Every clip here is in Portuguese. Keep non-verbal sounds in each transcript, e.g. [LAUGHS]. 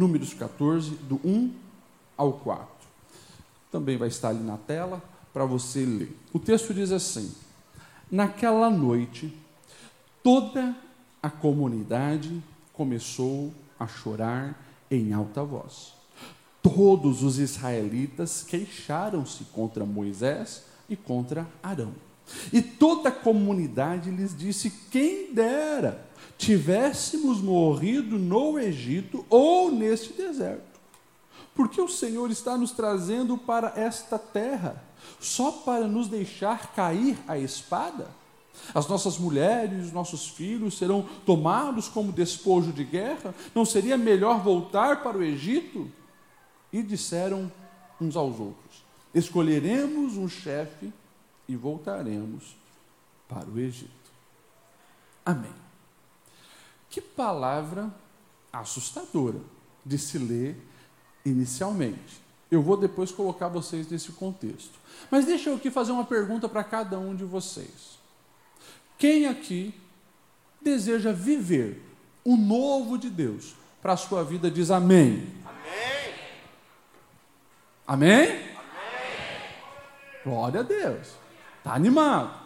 Números 14, do 1 ao 4. Também vai estar ali na tela para você ler. O texto diz assim: Naquela noite, toda a comunidade começou a chorar em alta voz. Todos os israelitas queixaram-se contra Moisés e contra Arão. E toda a comunidade lhes disse: Quem dera tivéssemos morrido no Egito ou neste deserto. Porque o Senhor está nos trazendo para esta terra só para nos deixar cair a espada? As nossas mulheres, os nossos filhos serão tomados como despojo de guerra? Não seria melhor voltar para o Egito? E disseram uns aos outros: Escolheremos um chefe e voltaremos para o Egito. Amém. Que palavra assustadora de se ler inicialmente. Eu vou depois colocar vocês nesse contexto. Mas deixa eu aqui fazer uma pergunta para cada um de vocês. Quem aqui deseja viver o novo de Deus para a sua vida diz amém. Amém? Amém? amém. Glória a Deus. Está animado.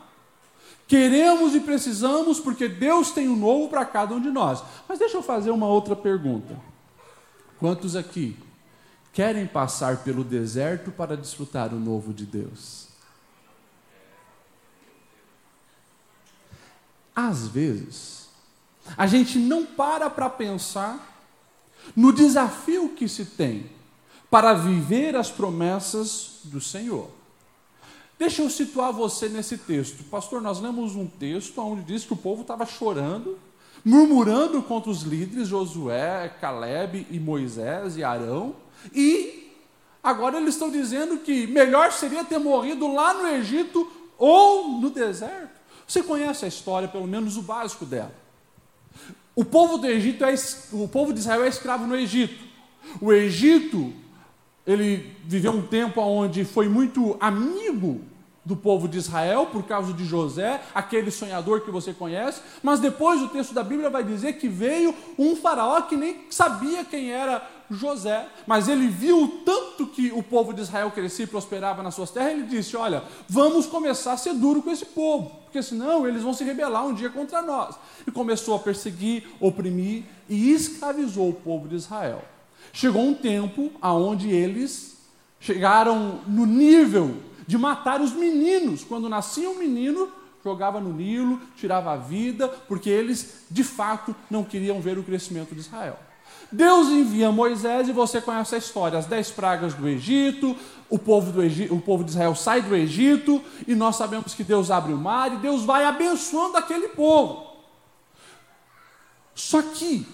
Queremos e precisamos porque Deus tem um novo para cada um de nós. Mas deixa eu fazer uma outra pergunta. Quantos aqui querem passar pelo deserto para desfrutar o novo de Deus? Às vezes, a gente não para para pensar no desafio que se tem para viver as promessas do Senhor. Deixa eu situar você nesse texto. Pastor, nós lemos um texto onde diz que o povo estava chorando, murmurando contra os líderes, Josué, Caleb e Moisés e Arão, e agora eles estão dizendo que melhor seria ter morrido lá no Egito ou no deserto. Você conhece a história, pelo menos o básico dela. O povo do Egito é, o povo de Israel é escravo no Egito. O Egito ele viveu um tempo onde foi muito amigo do povo de Israel por causa de José, aquele sonhador que você conhece, mas depois o texto da Bíblia vai dizer que veio um faraó que nem sabia quem era José, mas ele viu tanto que o povo de Israel crescia e prosperava nas suas terras, ele disse: Olha, vamos começar a ser duro com esse povo, porque senão eles vão se rebelar um dia contra nós. E começou a perseguir, oprimir e escravizou o povo de Israel. Chegou um tempo aonde eles chegaram no nível de matar os meninos. Quando nascia um menino, jogava no Nilo, tirava a vida, porque eles de fato não queriam ver o crescimento de Israel. Deus envia Moisés e você conhece a história, as dez pragas do Egito, o povo, do Egito, o povo de Israel sai do Egito e nós sabemos que Deus abre o mar e Deus vai abençoando aquele povo. Só que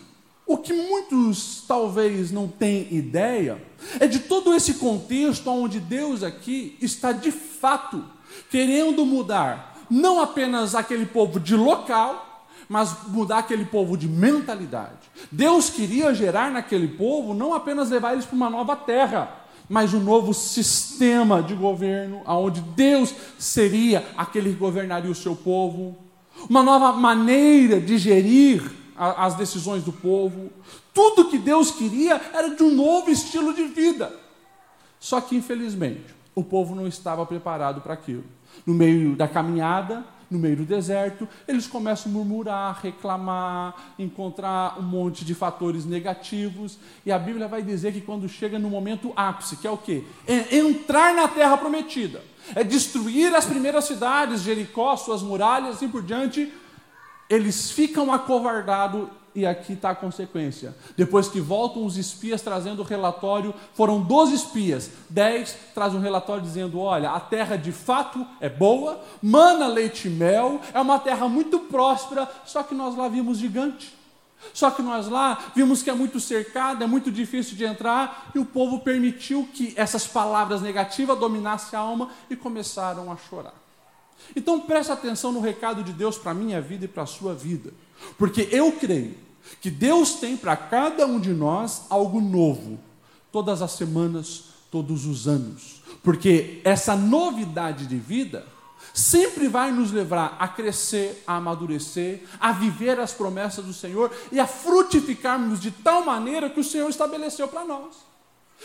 o que muitos talvez não têm ideia é de todo esse contexto onde Deus aqui está de fato querendo mudar não apenas aquele povo de local, mas mudar aquele povo de mentalidade. Deus queria gerar naquele povo não apenas levar eles para uma nova terra, mas um novo sistema de governo, onde Deus seria aquele que governaria o seu povo, uma nova maneira de gerir as decisões do povo. Tudo que Deus queria era de um novo estilo de vida. Só que, infelizmente, o povo não estava preparado para aquilo. No meio da caminhada, no meio do deserto, eles começam a murmurar, reclamar, encontrar um monte de fatores negativos, e a Bíblia vai dizer que quando chega no momento ápice, que é o quê? É entrar na terra prometida, é destruir as primeiras cidades, Jericó, suas muralhas, assim por diante, eles ficam acovardados e aqui está a consequência. Depois que voltam os espias trazendo o relatório, foram 12 espias, 10 trazem um relatório dizendo: olha, a terra de fato é boa, mana leite e mel, é uma terra muito próspera, só que nós lá vimos gigante. Só que nós lá vimos que é muito cercado, é muito difícil de entrar, e o povo permitiu que essas palavras negativas dominassem a alma e começaram a chorar. Então preste atenção no recado de Deus para a minha vida e para a sua vida. Porque eu creio que Deus tem para cada um de nós algo novo, todas as semanas, todos os anos. Porque essa novidade de vida sempre vai nos levar a crescer, a amadurecer, a viver as promessas do Senhor e a frutificarmos de tal maneira que o Senhor estabeleceu para nós.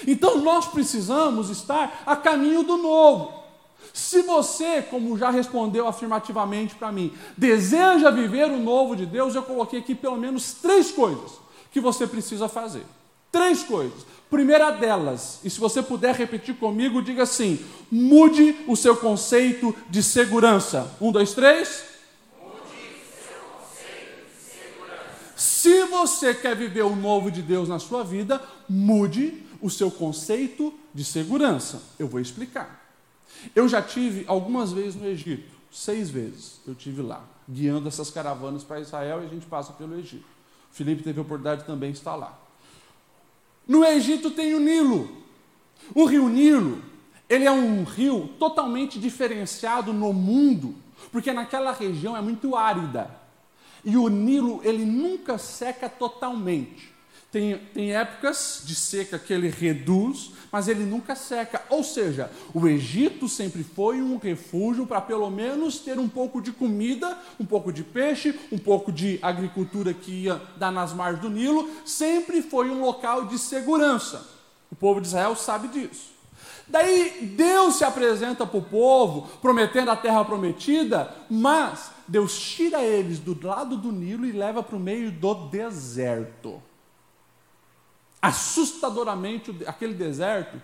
Então nós precisamos estar a caminho do novo. Se você, como já respondeu afirmativamente para mim, deseja viver o novo de Deus, eu coloquei aqui pelo menos três coisas que você precisa fazer. Três coisas. Primeira delas, e se você puder repetir comigo, diga assim: mude o seu conceito de segurança. Um, dois, três. Se você quer viver o novo de Deus na sua vida, mude o seu conceito de segurança. Eu vou explicar. Eu já tive algumas vezes no Egito, seis vezes eu tive lá, guiando essas caravanas para Israel e a gente passa pelo Egito. O Felipe teve a oportunidade de também estar lá. No Egito tem o Nilo. O rio Nilo, ele é um rio totalmente diferenciado no mundo, porque naquela região é muito árida. E o Nilo, ele nunca seca totalmente. Tem, tem épocas de seca que ele reduz, mas ele nunca seca. Ou seja, o Egito sempre foi um refúgio para pelo menos ter um pouco de comida, um pouco de peixe, um pouco de agricultura que ia dar nas margens do Nilo. Sempre foi um local de segurança. O povo de Israel sabe disso. Daí Deus se apresenta para o povo, prometendo a terra prometida, mas Deus tira eles do lado do Nilo e leva para o meio do deserto assustadoramente aquele deserto.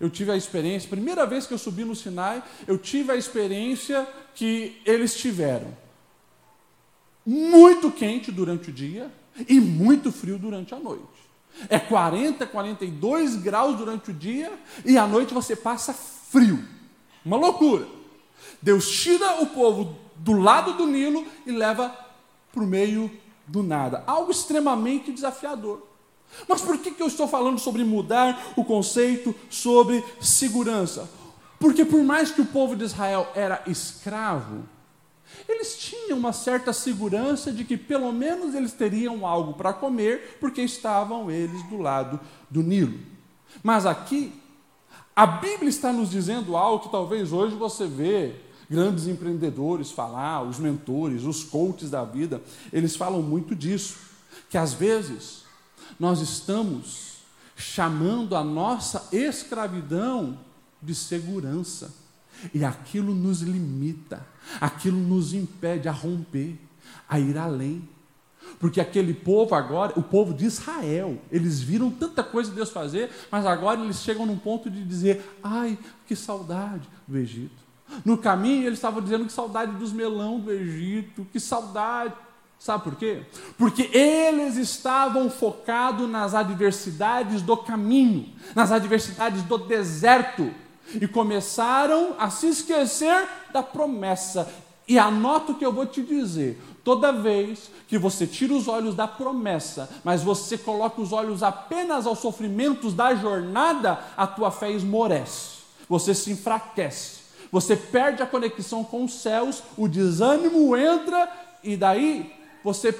Eu tive a experiência, primeira vez que eu subi no Sinai, eu tive a experiência que eles tiveram. Muito quente durante o dia e muito frio durante a noite. É 40, 42 graus durante o dia e à noite você passa frio. Uma loucura. Deus tira o povo do lado do Nilo e leva para o meio do nada. Algo extremamente desafiador. Mas por que, que eu estou falando sobre mudar o conceito sobre segurança? Porque por mais que o povo de Israel era escravo, eles tinham uma certa segurança de que pelo menos eles teriam algo para comer, porque estavam eles do lado do Nilo. Mas aqui, a Bíblia está nos dizendo algo que talvez hoje você vê grandes empreendedores falar, os mentores, os coaches da vida, eles falam muito disso, que às vezes nós estamos chamando a nossa escravidão de segurança. E aquilo nos limita, aquilo nos impede a romper, a ir além. Porque aquele povo agora, o povo de Israel, eles viram tanta coisa Deus fazer, mas agora eles chegam num ponto de dizer: ai, que saudade do Egito. No caminho eles estavam dizendo que saudade dos melão do Egito, que saudade. Sabe por quê? Porque eles estavam focados nas adversidades do caminho, nas adversidades do deserto, e começaram a se esquecer da promessa. E anota o que eu vou te dizer: toda vez que você tira os olhos da promessa, mas você coloca os olhos apenas aos sofrimentos da jornada, a tua fé esmorece, você se enfraquece, você perde a conexão com os céus, o desânimo entra e daí você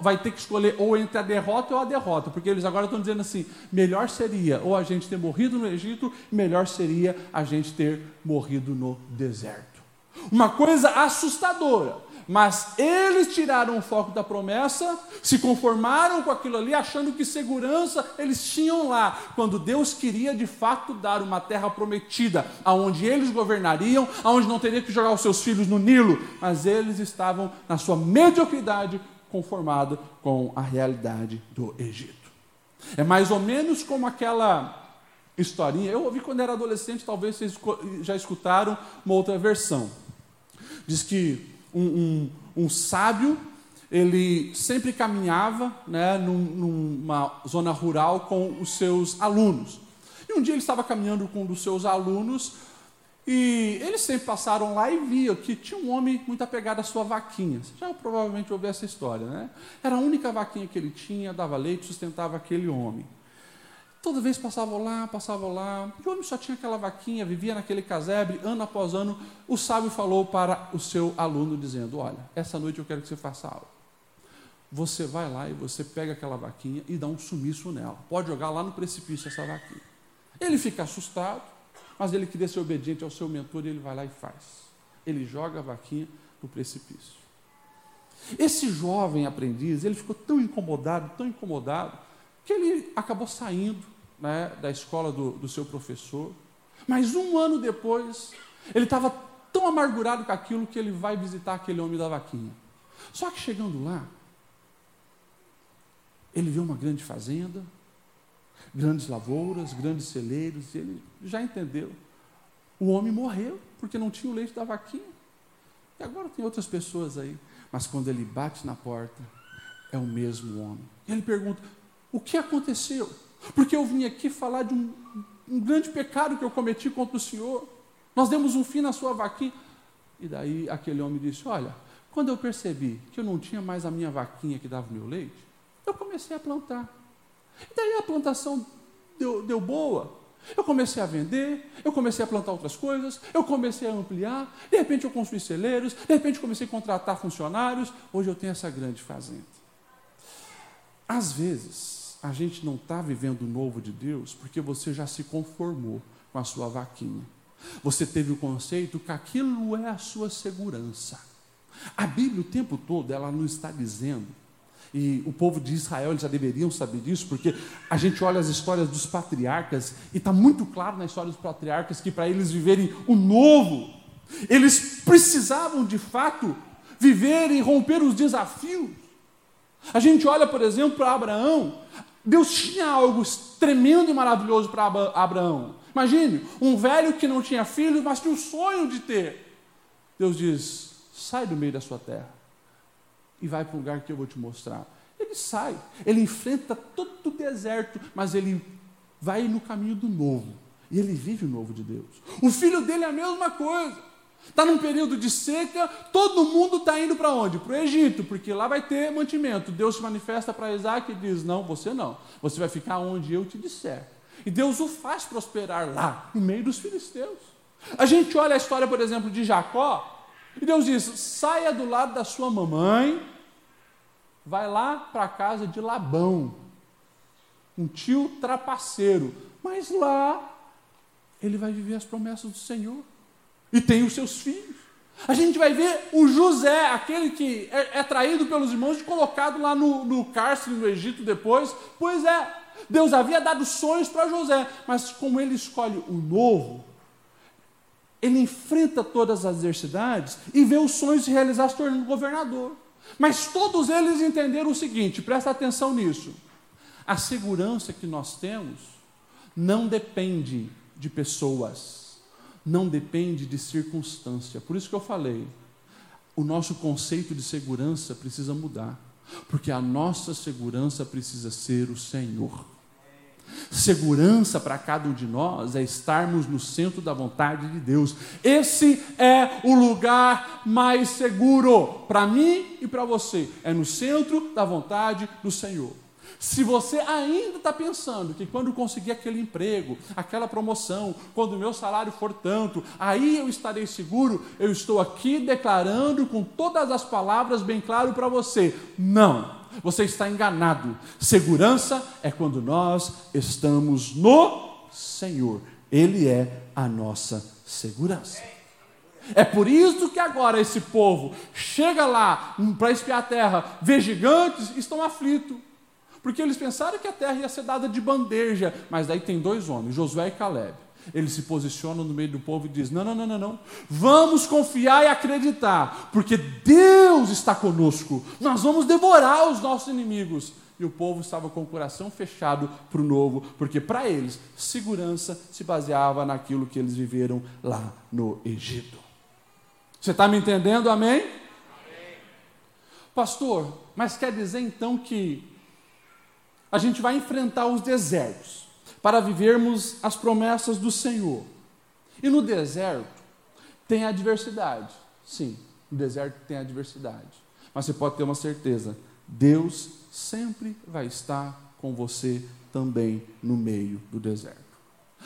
vai ter que escolher ou entre a derrota ou a derrota, porque eles agora estão dizendo assim: melhor seria ou a gente ter morrido no Egito, melhor seria a gente ter morrido no deserto. Uma coisa assustadora. Mas eles tiraram o foco da promessa, se conformaram com aquilo ali, achando que segurança eles tinham lá, quando Deus queria de fato dar uma terra prometida, aonde eles governariam, aonde não teriam que jogar os seus filhos no Nilo, mas eles estavam na sua mediocridade conformado com a realidade do Egito. É mais ou menos como aquela historinha, eu ouvi quando era adolescente, talvez vocês já escutaram uma outra versão. Diz que um, um, um sábio, ele sempre caminhava né, num, numa zona rural com os seus alunos. E um dia ele estava caminhando com um dos seus alunos e eles sempre passaram lá e viam que tinha um homem muito apegado à sua vaquinha. Você já provavelmente ouviu essa história, né? Era a única vaquinha que ele tinha, dava leite, sustentava aquele homem. Toda vez passavam lá, passavam lá. E o homem só tinha aquela vaquinha, vivia naquele casebre, ano após ano. O sábio falou para o seu aluno, dizendo: Olha, essa noite eu quero que você faça algo. Você vai lá e você pega aquela vaquinha e dá um sumiço nela. Pode jogar lá no precipício essa vaquinha. Ele fica assustado, mas ele queria ser obediente ao seu mentor e ele vai lá e faz. Ele joga a vaquinha no precipício. Esse jovem aprendiz, ele ficou tão incomodado, tão incomodado, que ele acabou saindo né, da escola do, do seu professor. Mas um ano depois, ele estava tão amargurado com aquilo que ele vai visitar aquele homem da vaquinha. Só que chegando lá, ele vê uma grande fazenda, grandes lavouras, grandes celeiros, e ele já entendeu. O homem morreu porque não tinha o leite da vaquinha. E agora tem outras pessoas aí. Mas quando ele bate na porta, é o mesmo homem. E ele pergunta: O que aconteceu? Porque eu vim aqui falar de um, um grande pecado que eu cometi contra o Senhor. Nós demos um fim na sua vaquinha. E daí aquele homem disse: Olha, quando eu percebi que eu não tinha mais a minha vaquinha que dava o meu leite, eu comecei a plantar. E daí a plantação deu, deu boa. Eu comecei a vender, eu comecei a plantar outras coisas, eu comecei a ampliar, de repente eu construí celeiros, de repente comecei a contratar funcionários, hoje eu tenho essa grande fazenda. Às vezes, a gente não está vivendo o novo de Deus porque você já se conformou com a sua vaquinha. Você teve o conceito que aquilo é a sua segurança. A Bíblia o tempo todo ela não está dizendo e o povo de Israel eles já deveriam saber disso, porque a gente olha as histórias dos patriarcas e está muito claro na história dos patriarcas que para eles viverem o novo, eles precisavam de fato viver e romper os desafios. A gente olha, por exemplo, para Abraão. Deus tinha algo tremendo e maravilhoso para Abraão. Imagine, um velho que não tinha filhos, mas tinha o sonho de ter. Deus diz: sai do meio da sua terra e vai para o lugar que eu vou te mostrar. Ele sai, ele enfrenta todo o deserto, mas ele vai no caminho do novo. E ele vive o novo de Deus. O filho dele é a mesma coisa. Está num período de seca, todo mundo está indo para onde? Para o Egito, porque lá vai ter mantimento. Deus se manifesta para Isaac e diz: Não, você não. Você vai ficar onde eu te disser. E Deus o faz prosperar lá, no meio dos filisteus. A gente olha a história, por exemplo, de Jacó, e Deus diz: saia do lado da sua mamãe, vai lá para a casa de Labão, um tio trapaceiro, mas lá ele vai viver as promessas do Senhor e tem os seus filhos. A gente vai ver o José, aquele que é, é traído pelos irmãos e colocado lá no, no cárcere no Egito depois. Pois é, Deus havia dado sonhos para José, mas como ele escolhe o novo, ele enfrenta todas as adversidades e vê os sonhos se realizar se tornando governador. Mas todos eles entenderam o seguinte: presta atenção nisso. A segurança que nós temos não depende de pessoas, não depende de circunstância. Por isso que eu falei, o nosso conceito de segurança precisa mudar, porque a nossa segurança precisa ser o Senhor. Segurança para cada um de nós é estarmos no centro da vontade de Deus. Esse é o lugar mais seguro para mim e para você. É no centro da vontade do Senhor. Se você ainda está pensando que quando conseguir aquele emprego, aquela promoção, quando o meu salário for tanto, aí eu estarei seguro, eu estou aqui declarando com todas as palavras bem claro para você: não você está enganado. Segurança é quando nós estamos no Senhor. Ele é a nossa segurança. É por isso que agora esse povo chega lá para espiar a terra, vê gigantes, estão aflitos. Porque eles pensaram que a terra ia ser dada de bandeja, mas daí tem dois homens, Josué e Caleb ele se posiciona no meio do povo e diz: Não, não, não, não, não. Vamos confiar e acreditar, porque Deus está conosco. Nós vamos devorar os nossos inimigos. E o povo estava com o coração fechado para o novo, porque para eles segurança se baseava naquilo que eles viveram lá no Egito. Você está me entendendo? Amém? Amém? Pastor, mas quer dizer então que a gente vai enfrentar os desertos para vivermos as promessas do Senhor. E no deserto tem adversidade. Sim, no deserto tem adversidade. Mas você pode ter uma certeza: Deus sempre vai estar com você também no meio do deserto.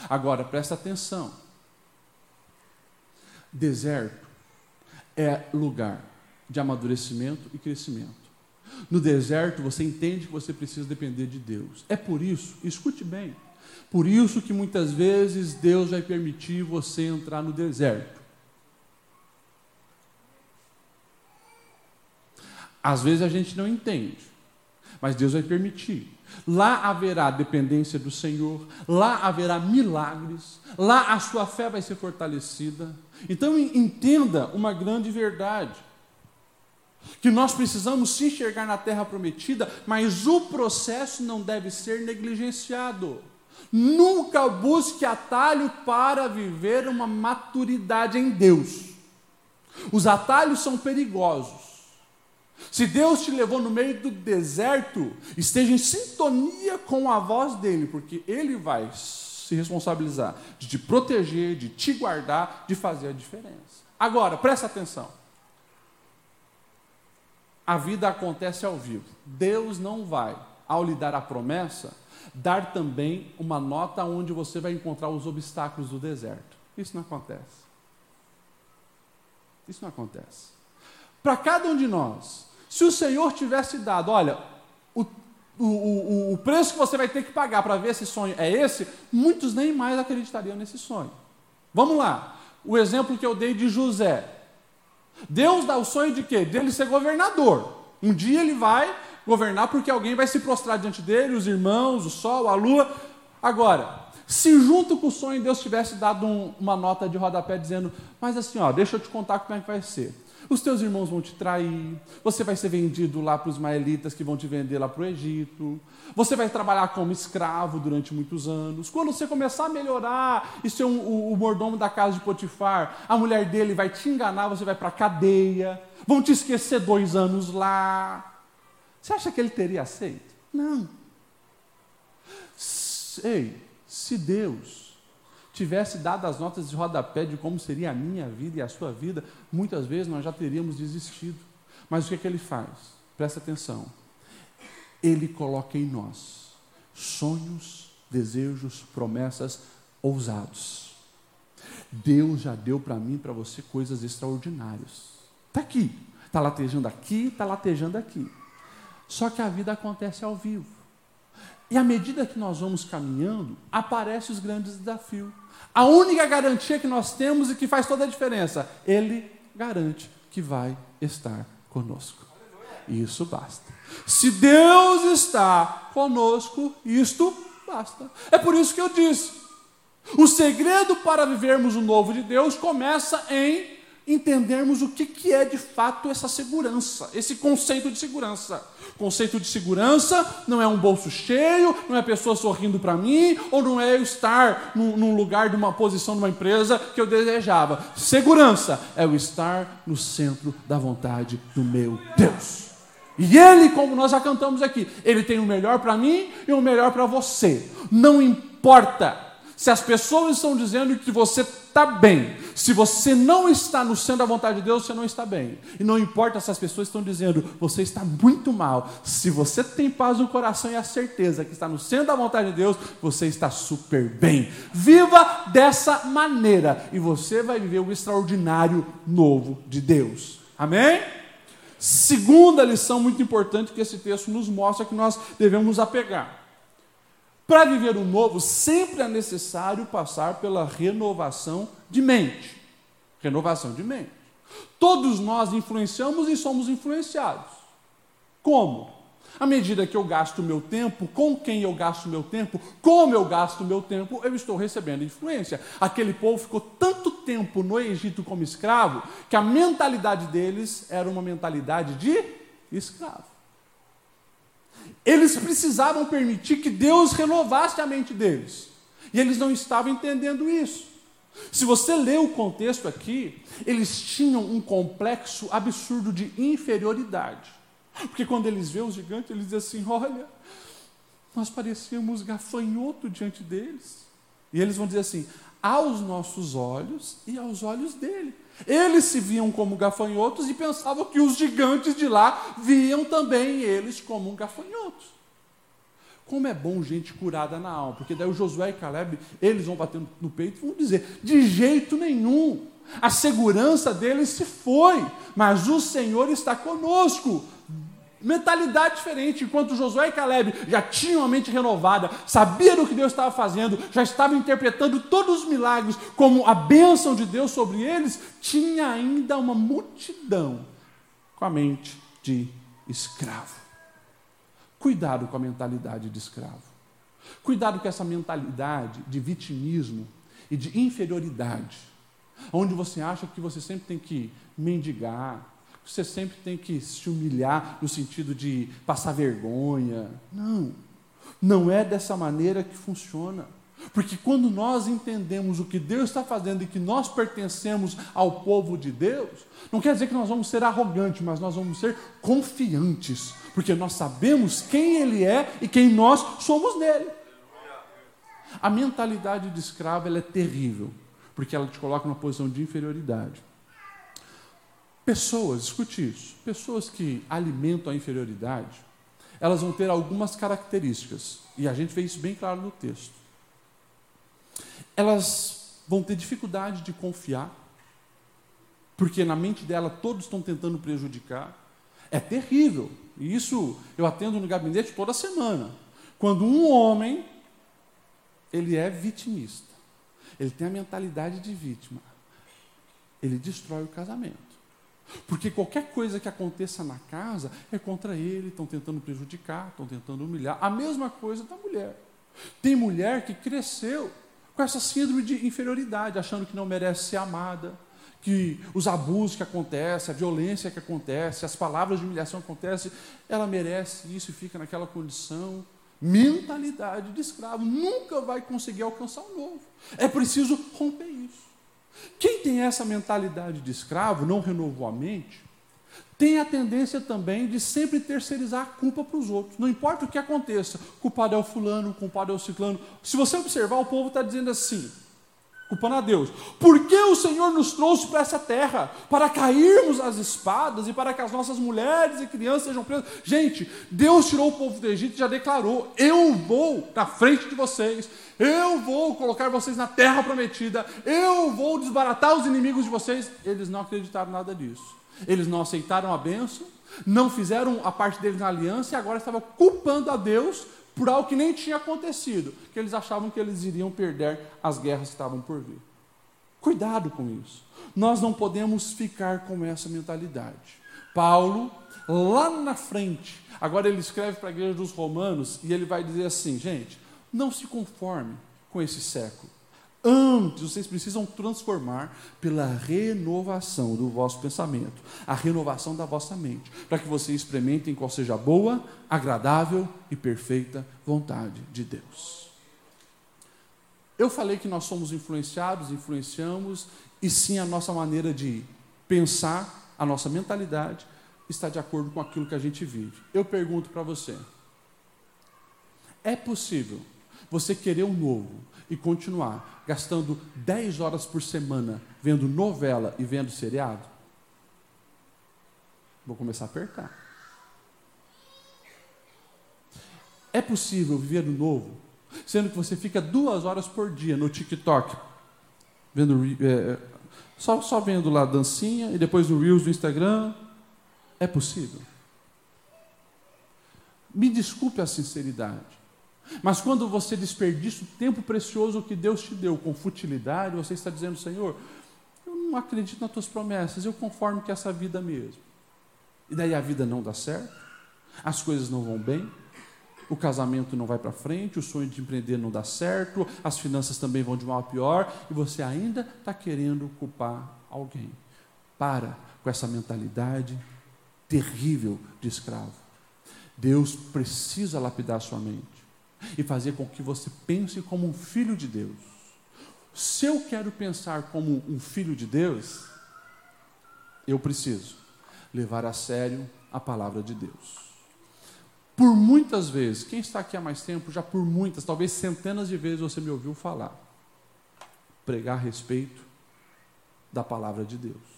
Agora, presta atenção. Deserto é lugar de amadurecimento e crescimento. No deserto você entende que você precisa depender de Deus. É por isso, escute bem, por isso que muitas vezes Deus vai permitir você entrar no deserto. Às vezes a gente não entende, mas Deus vai permitir. Lá haverá dependência do Senhor, lá haverá milagres, lá a sua fé vai ser fortalecida. Então entenda uma grande verdade que nós precisamos se enxergar na terra prometida, mas o processo não deve ser negligenciado. Nunca busque atalho para viver uma maturidade em Deus. Os atalhos são perigosos. Se Deus te levou no meio do deserto, esteja em sintonia com a voz dele, porque ele vai se responsabilizar de te proteger, de te guardar, de fazer a diferença. Agora, presta atenção a vida acontece ao vivo. Deus não vai, ao lhe dar a promessa, dar também uma nota onde você vai encontrar os obstáculos do deserto. Isso não acontece. Isso não acontece. Para cada um de nós, se o Senhor tivesse dado, olha, o, o, o, preço que você vai ter que pagar para ver esse sonho é esse, muitos nem mais acreditariam nesse sonho. Vamos lá. O exemplo que eu dei de José. Deus dá o sonho de quê? Dele ser governador. Um dia ele vai governar porque alguém vai se prostrar diante dele, os irmãos, o sol, a lua. Agora, se junto com o sonho Deus tivesse dado um, uma nota de rodapé dizendo, mas assim, ó, deixa eu te contar como é que vai ser. Os teus irmãos vão te trair, você vai ser vendido lá para os maelitas que vão te vender lá para o Egito, você vai trabalhar como escravo durante muitos anos. Quando você começar a melhorar e ser um, o, o mordomo da casa de Potifar, a mulher dele vai te enganar, você vai para a cadeia, vão te esquecer dois anos lá. Você acha que ele teria aceito? Não. Ei, se Deus tivesse dado as notas de rodapé de como seria a minha vida e a sua vida, muitas vezes nós já teríamos desistido. Mas o que é que ele faz? Presta atenção. Ele coloca em nós sonhos, desejos, promessas ousados. Deus já deu para mim e para você coisas extraordinárias. Está aqui, está latejando aqui, está latejando aqui. Só que a vida acontece ao vivo. E à medida que nós vamos caminhando, aparecem os grandes desafios. A única garantia que nós temos e que faz toda a diferença, Ele garante que vai estar conosco. Isso basta. Se Deus está conosco, isto basta. É por isso que eu disse: o segredo para vivermos o novo de Deus começa em entendermos o que, que é de fato essa segurança, esse conceito de segurança. Conceito de segurança não é um bolso cheio, não é pessoa sorrindo para mim, ou não é eu estar num, num, lugar de uma posição numa empresa que eu desejava. Segurança é o estar no centro da vontade do meu Deus. E Ele, como nós já cantamos aqui, Ele tem o melhor para mim e o melhor para você. Não importa se as pessoas estão dizendo que você está bem, se você não está no centro da vontade de Deus, você não está bem. E não importa se as pessoas estão dizendo, você está muito mal. Se você tem paz no coração e a certeza que está no centro da vontade de Deus, você está super bem. Viva dessa maneira e você vai viver o extraordinário novo de Deus. Amém? Segunda lição muito importante que esse texto nos mostra que nós devemos apegar. Para viver o novo, sempre é necessário passar pela renovação de mente. Renovação de mente. Todos nós influenciamos e somos influenciados. Como? À medida que eu gasto meu tempo, com quem eu gasto meu tempo, como eu gasto meu tempo, eu estou recebendo influência. Aquele povo ficou tanto tempo no Egito como escravo, que a mentalidade deles era uma mentalidade de escravo. Eles precisavam permitir que Deus renovasse a mente deles. E eles não estavam entendendo isso. Se você lê o contexto aqui, eles tinham um complexo absurdo de inferioridade. Porque quando eles vêem os gigantes, eles dizem assim: olha, nós parecíamos gafanhoto diante deles. E eles vão dizer assim: aos nossos olhos e aos olhos dele. Eles se viam como gafanhotos e pensavam que os gigantes de lá viam também eles como gafanhotos. Como é bom gente curada na alma, porque daí o Josué e Caleb, eles vão bater no peito e vão dizer: de jeito nenhum, a segurança deles se foi, mas o Senhor está conosco. Mentalidade diferente, enquanto Josué e Caleb já tinham a mente renovada, sabiam o que Deus estava fazendo, já estavam interpretando todos os milagres como a bênção de Deus sobre eles, tinha ainda uma multidão com a mente de escravo. Cuidado com a mentalidade de escravo. Cuidado com essa mentalidade de vitimismo e de inferioridade, onde você acha que você sempre tem que mendigar, você sempre tem que se humilhar no sentido de passar vergonha. Não, não é dessa maneira que funciona. Porque quando nós entendemos o que Deus está fazendo e que nós pertencemos ao povo de Deus, não quer dizer que nós vamos ser arrogantes, mas nós vamos ser confiantes, porque nós sabemos quem Ele é e quem nós somos nele. A mentalidade de escravo é terrível, porque ela te coloca numa posição de inferioridade. Pessoas, escute isso, pessoas que alimentam a inferioridade, elas vão ter algumas características, e a gente vê isso bem claro no texto elas vão ter dificuldade de confiar, porque na mente dela todos estão tentando prejudicar. É terrível. E isso eu atendo no gabinete toda semana. Quando um homem ele é vitimista, ele tem a mentalidade de vítima, ele destrói o casamento. Porque qualquer coisa que aconteça na casa é contra ele, estão tentando prejudicar, estão tentando humilhar. A mesma coisa da mulher. Tem mulher que cresceu com essa síndrome de inferioridade, achando que não merece ser amada, que os abusos que acontecem, a violência que acontece, as palavras de humilhação que acontecem, ela merece isso e fica naquela condição. Mentalidade de escravo, nunca vai conseguir alcançar o novo. É preciso romper isso. Quem tem essa mentalidade de escravo, não renovou a mente, tem a tendência também de sempre terceirizar a culpa para os outros. Não importa o que aconteça, culpado é o fulano, culpado é o ciclano. Se você observar, o povo está dizendo assim, culpando a Deus. Por que o Senhor nos trouxe para essa terra? Para cairmos as espadas e para que as nossas mulheres e crianças sejam presas. Gente, Deus tirou o povo do Egito e já declarou: Eu vou na frente de vocês, eu vou colocar vocês na terra prometida, eu vou desbaratar os inimigos de vocês. Eles não acreditaram nada disso. Eles não aceitaram a benção, não fizeram a parte deles na aliança e agora estavam culpando a Deus por algo que nem tinha acontecido, que eles achavam que eles iriam perder as guerras que estavam por vir. Cuidado com isso. Nós não podemos ficar com essa mentalidade. Paulo, lá na frente, agora ele escreve para a igreja dos Romanos e ele vai dizer assim: gente, não se conforme com esse século. Antes, vocês precisam transformar pela renovação do vosso pensamento, a renovação da vossa mente, para que vocês experimentem qual seja a boa, agradável e perfeita vontade de Deus. Eu falei que nós somos influenciados, influenciamos, e sim a nossa maneira de pensar, a nossa mentalidade, está de acordo com aquilo que a gente vive. Eu pergunto para você: é possível você querer um novo e continuar gastando 10 horas por semana vendo novela e vendo seriado? Vou começar a apertar. É possível viver no novo, sendo que você fica duas horas por dia no TikTok, vendo, é, só, só vendo lá dancinha e depois no Reels do Instagram? É possível? Me desculpe a sinceridade. Mas quando você desperdiça o tempo precioso que Deus te deu com futilidade, você está dizendo, Senhor, eu não acredito nas tuas promessas, eu conformo que essa vida mesmo. E daí a vida não dá certo, as coisas não vão bem, o casamento não vai para frente, o sonho de empreender não dá certo, as finanças também vão de mal a pior, e você ainda está querendo culpar alguém. Para com essa mentalidade terrível de escravo. Deus precisa lapidar sua mente e fazer com que você pense como um filho de Deus. Se eu quero pensar como um filho de Deus, eu preciso levar a sério a palavra de Deus. Por muitas vezes, quem está aqui há mais tempo, já por muitas, talvez centenas de vezes você me ouviu falar, pregar a respeito da palavra de Deus.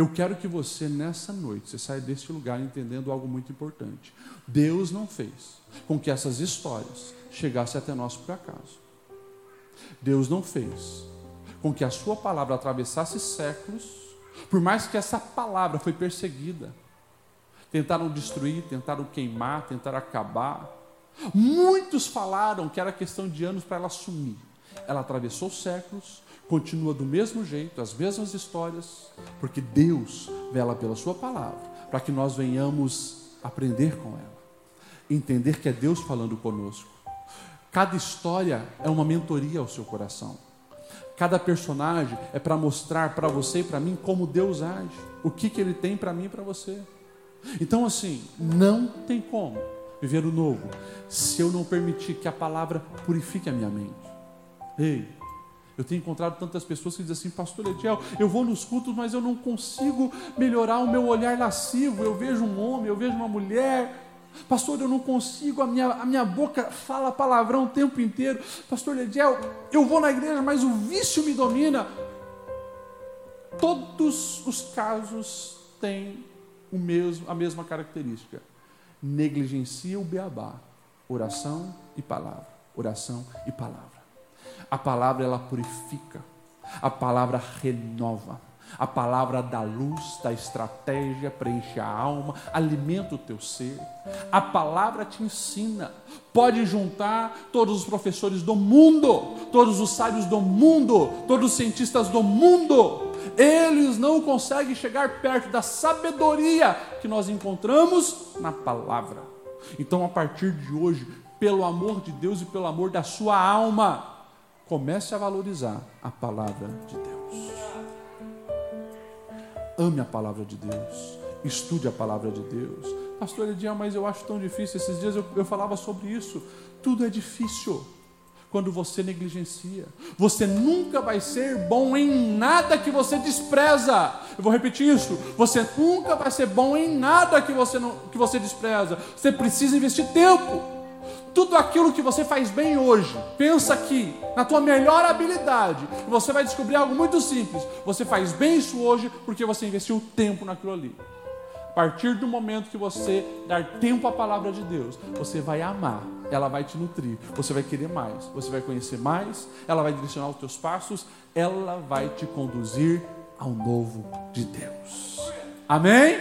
Eu quero que você, nessa noite, você saia deste lugar entendendo algo muito importante. Deus não fez com que essas histórias chegassem até nós por acaso. Deus não fez com que a sua palavra atravessasse séculos, por mais que essa palavra foi perseguida. Tentaram destruir, tentaram queimar, tentaram acabar. Muitos falaram que era questão de anos para ela sumir. Ela atravessou séculos, continua do mesmo jeito, as mesmas histórias, porque Deus vela pela Sua palavra para que nós venhamos aprender com ela, entender que é Deus falando conosco. Cada história é uma mentoria ao seu coração. Cada personagem é para mostrar para você e para mim como Deus age, o que, que Ele tem para mim e para você. Então, assim, não tem como viver o novo se eu não permitir que a palavra purifique a minha mente. Ei, eu tenho encontrado tantas pessoas que dizem assim, Pastor Ediel, eu vou nos cultos, mas eu não consigo melhorar o meu olhar lascivo. Eu vejo um homem, eu vejo uma mulher. Pastor, eu não consigo, a minha, a minha boca fala palavrão o tempo inteiro. Pastor Ediel, eu vou na igreja, mas o vício me domina. Todos os casos têm o mesmo, a mesma característica. Negligencia o beabá, oração e palavra, oração e palavra. A palavra ela purifica, a palavra renova, a palavra dá luz, dá estratégia, preenche a alma, alimenta o teu ser. A palavra te ensina. Pode juntar todos os professores do mundo, todos os sábios do mundo, todos os cientistas do mundo. Eles não conseguem chegar perto da sabedoria que nós encontramos na palavra. Então, a partir de hoje, pelo amor de Deus e pelo amor da sua alma, Comece a valorizar a palavra de Deus. Ame a palavra de Deus. Estude a palavra de Deus. Pastor Ediel, mas eu acho tão difícil. Esses dias eu, eu falava sobre isso. Tudo é difícil quando você negligencia. Você nunca vai ser bom em nada que você despreza. Eu vou repetir isso. Você nunca vai ser bom em nada que você, não, que você despreza. Você precisa investir tempo tudo aquilo que você faz bem hoje, pensa aqui, na tua melhor habilidade, você vai descobrir algo muito simples. Você faz bem isso hoje porque você investiu tempo naquilo ali. A partir do momento que você dar tempo à palavra de Deus, você vai amar, ela vai te nutrir, você vai querer mais, você vai conhecer mais, ela vai direcionar os teus passos, ela vai te conduzir ao novo de Deus. Amém?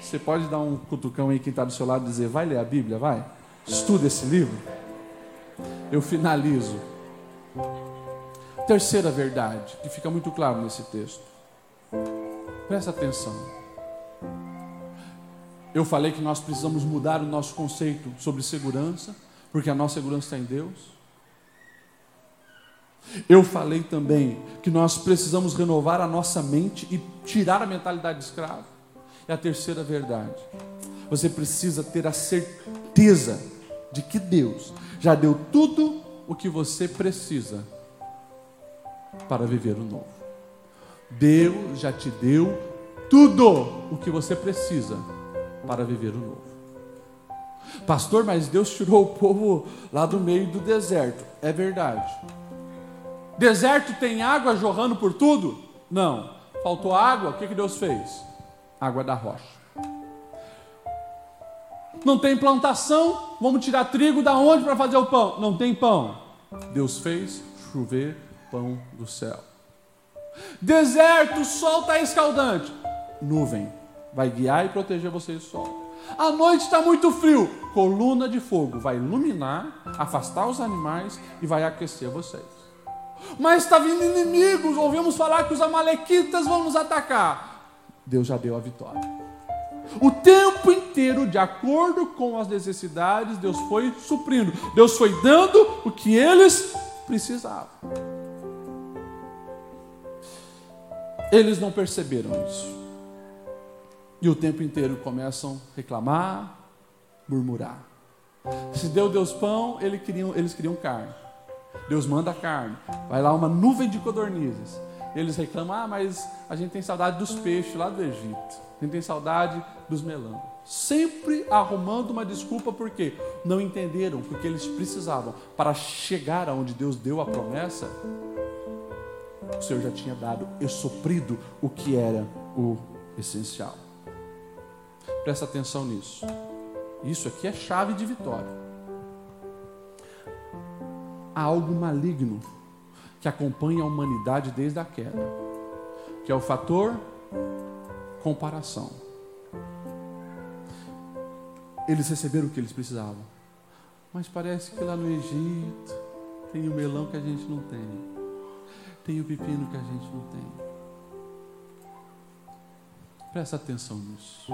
Você pode dar um cutucão aí quem está do seu lado e dizer, vai ler a Bíblia, vai? Estuda esse livro, eu finalizo. Terceira verdade, que fica muito claro nesse texto. Presta atenção. Eu falei que nós precisamos mudar o nosso conceito sobre segurança, porque a nossa segurança está em Deus. Eu falei também que nós precisamos renovar a nossa mente e tirar a mentalidade de escravo. A terceira verdade, você precisa ter a certeza de que Deus já deu tudo o que você precisa para viver o novo. Deus já te deu tudo o que você precisa para viver o novo. Pastor, mas Deus tirou o povo lá do meio do deserto. É verdade. Deserto tem água jorrando por tudo? Não. Faltou água, o que, que Deus fez? Água da rocha. Não tem plantação, vamos tirar trigo da onde para fazer o pão? Não tem pão. Deus fez chover pão do céu. Deserto, o sol está escaldante. Nuvem vai guiar e proteger vocês do sol. A noite está muito frio. Coluna de fogo vai iluminar, afastar os animais e vai aquecer vocês. Mas está vindo inimigos. Ouvimos falar que os amalequitas vão nos atacar. Deus já deu a vitória. O tempo inteiro, de acordo com as necessidades, Deus foi suprindo. Deus foi dando o que eles precisavam. Eles não perceberam isso. E o tempo inteiro começam a reclamar, murmurar. Se deu Deus pão, eles queriam, eles queriam carne. Deus manda carne. Vai lá uma nuvem de codornizes. Eles reclamam, ah, mas a gente tem saudade dos peixes lá do Egito. Gente tem saudade dos melãs. Sempre arrumando uma desculpa porque não entenderam porque eles precisavam para chegar aonde Deus deu a promessa. O Senhor já tinha dado e suprido o que era o essencial. Presta atenção nisso. Isso aqui é chave de vitória. Há algo maligno que acompanha a humanidade desde a queda, que é o fator comparação. Eles receberam o que eles precisavam. Mas parece que lá no Egito tem o melão que a gente não tem. Tem o pepino que a gente não tem. Presta atenção nisso.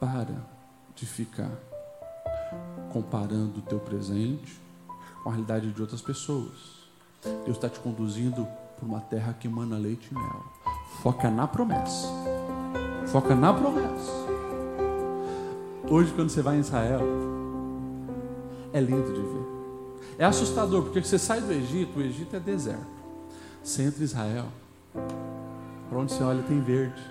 Para de ficar comparando o teu presente com a realidade de outras pessoas. Deus está te conduzindo para uma terra que emana leite e mel. Foca na promessa. Foca na promessa. Hoje, quando você vai em Israel, é lindo de ver. É assustador, porque você sai do Egito, o Egito é deserto. Você entra em Israel, para onde você olha tem verde.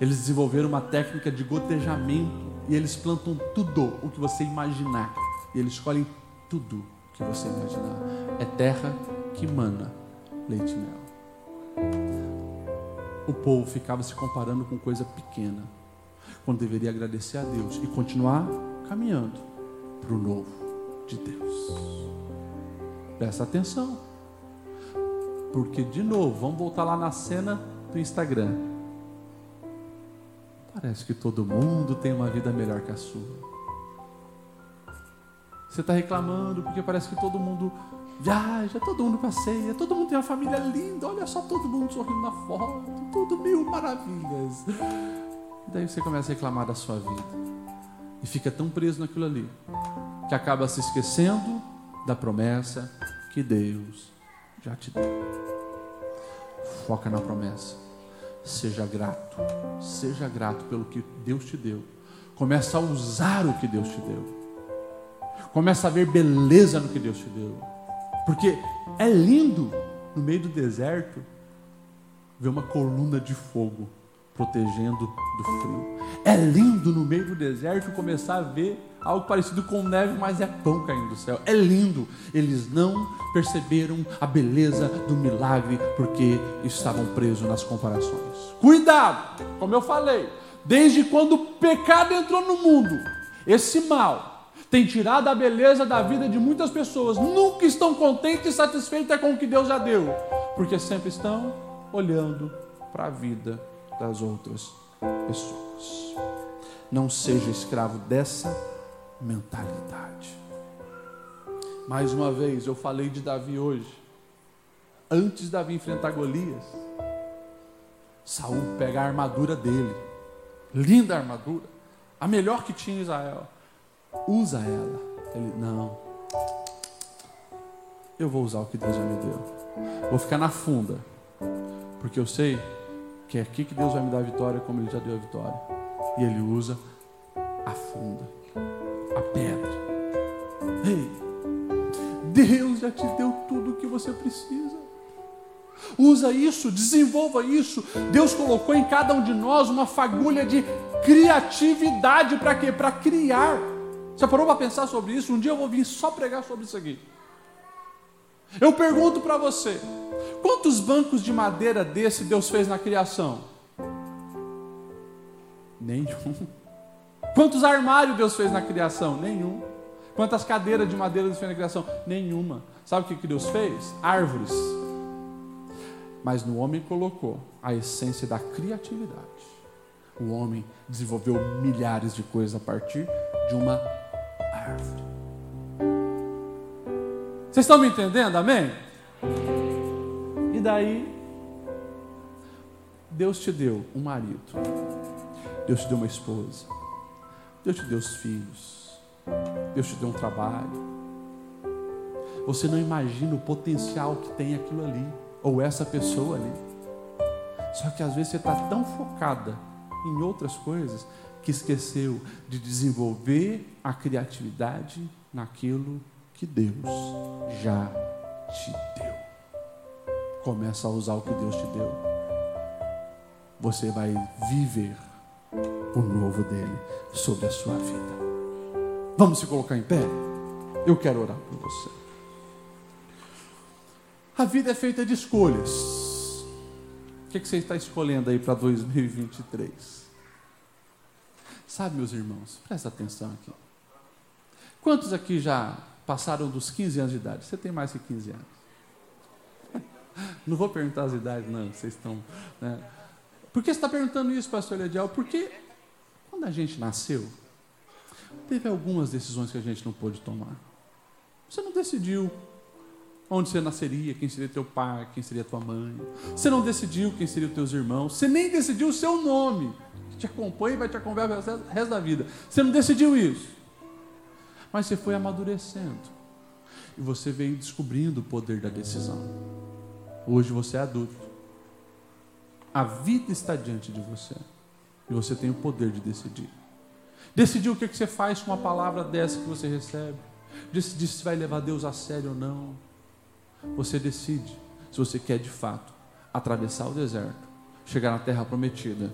Eles desenvolveram uma técnica de gotejamento e eles plantam tudo o que você imaginar. E eles escolhem tudo o que você imaginar. É terra que mana leite e mel. O povo ficava se comparando com coisa pequena, quando deveria agradecer a Deus e continuar caminhando para o novo de Deus. Presta atenção, porque de novo, vamos voltar lá na cena do Instagram. Parece que todo mundo tem uma vida melhor que a sua. Você está reclamando porque parece que todo mundo viaja, todo mundo passeia, todo mundo tem uma família linda, olha só todo mundo sorrindo na foto, tudo mil maravilhas. E daí você começa a reclamar da sua vida e fica tão preso naquilo ali que acaba se esquecendo da promessa que Deus já te deu. Foca na promessa. Seja grato, seja grato pelo que Deus te deu. Começa a usar o que Deus te deu. Começa a ver beleza no que Deus te deu. Porque é lindo no meio do deserto ver uma coluna de fogo protegendo do frio. É lindo no meio do deserto começar a ver algo parecido com neve, mas é pão caindo do céu. É lindo. Eles não perceberam a beleza do milagre porque estavam presos nas comparações. Cuidado, como eu falei, desde quando o pecado entrou no mundo, esse mal tem tirado a beleza da vida de muitas pessoas. Nunca estão contentes e satisfeitas com o que Deus já deu, porque sempre estão olhando para a vida das outras pessoas. Não seja escravo dessa mentalidade. Mais uma vez, eu falei de Davi hoje. Antes de Davi enfrentar Golias, Saul pega a armadura dele, linda armadura, a melhor que tinha Israel usa ela. Ele, não. Eu vou usar o que Deus já me deu. Vou ficar na funda. Porque eu sei que é aqui que Deus vai me dar a vitória, como Ele já deu a vitória. E Ele usa a funda, a pedra. Ei, Deus já te deu tudo o que você precisa. Usa isso, desenvolva isso. Deus colocou em cada um de nós uma fagulha de criatividade para quê? Para criar. Você parou para pensar sobre isso? Um dia eu vou vir só pregar sobre isso aqui. Eu pergunto para você: quantos bancos de madeira desse Deus fez na criação? Nenhum. Quantos armários Deus fez na criação? Nenhum. Quantas cadeiras de madeira Deus fez na criação? Nenhuma. Sabe o que Deus fez? Árvores. Mas no homem colocou a essência da criatividade. O homem desenvolveu milhares de coisas a partir de uma árvore. Vocês estão me entendendo? Amém? Daí, Deus te deu um marido, Deus te deu uma esposa, Deus te deu os filhos, Deus te deu um trabalho. Você não imagina o potencial que tem aquilo ali, ou essa pessoa ali. Só que às vezes você está tão focada em outras coisas que esqueceu de desenvolver a criatividade naquilo que Deus já te deu. Começa a usar o que Deus te deu. Você vai viver o novo dele sobre a sua vida. Vamos se colocar em pé? Eu quero orar por você. A vida é feita de escolhas. O que, você está escolhendo aí para 2023? Sabe, meus irmãos, presta atenção aqui. Quantos aqui já passaram dos 15 anos de idade? Você tem mais que 15 anos. [LAUGHS] Não vou perguntar as idades, não, vocês estão. Né? Por que você está perguntando isso, pastor Ledial? Porque quando a gente nasceu, teve algumas decisões que a gente não pôde tomar. Você não decidiu onde você nasceria, quem seria teu pai, quem seria tua mãe. Você não decidiu quem seriam teus irmãos. Você nem decidiu o seu nome, que te acompanha e vai te acompanhar o resto da vida. Você não decidiu isso. Mas você foi amadurecendo. E você veio descobrindo o poder da decisão. Hoje você é adulto. A vida está diante de você. E você tem o poder de decidir. Decidir o que você faz com uma palavra dessa que você recebe. Decidir se vai levar Deus a sério ou não. Você decide se você quer de fato atravessar o deserto, chegar na terra prometida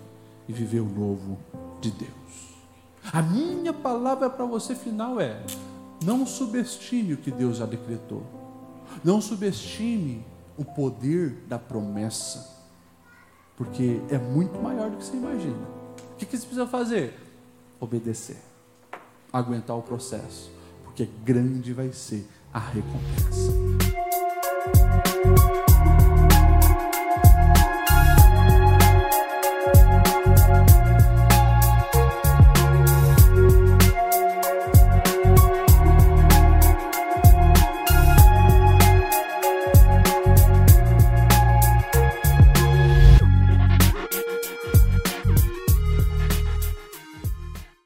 e viver o novo de Deus. A minha palavra para você final é: não subestime o que Deus já decretou. Não subestime o poder da promessa. Porque é muito maior do que você imagina. O que você precisa fazer? Obedecer. Aguentar o processo. Porque grande vai ser a recompensa.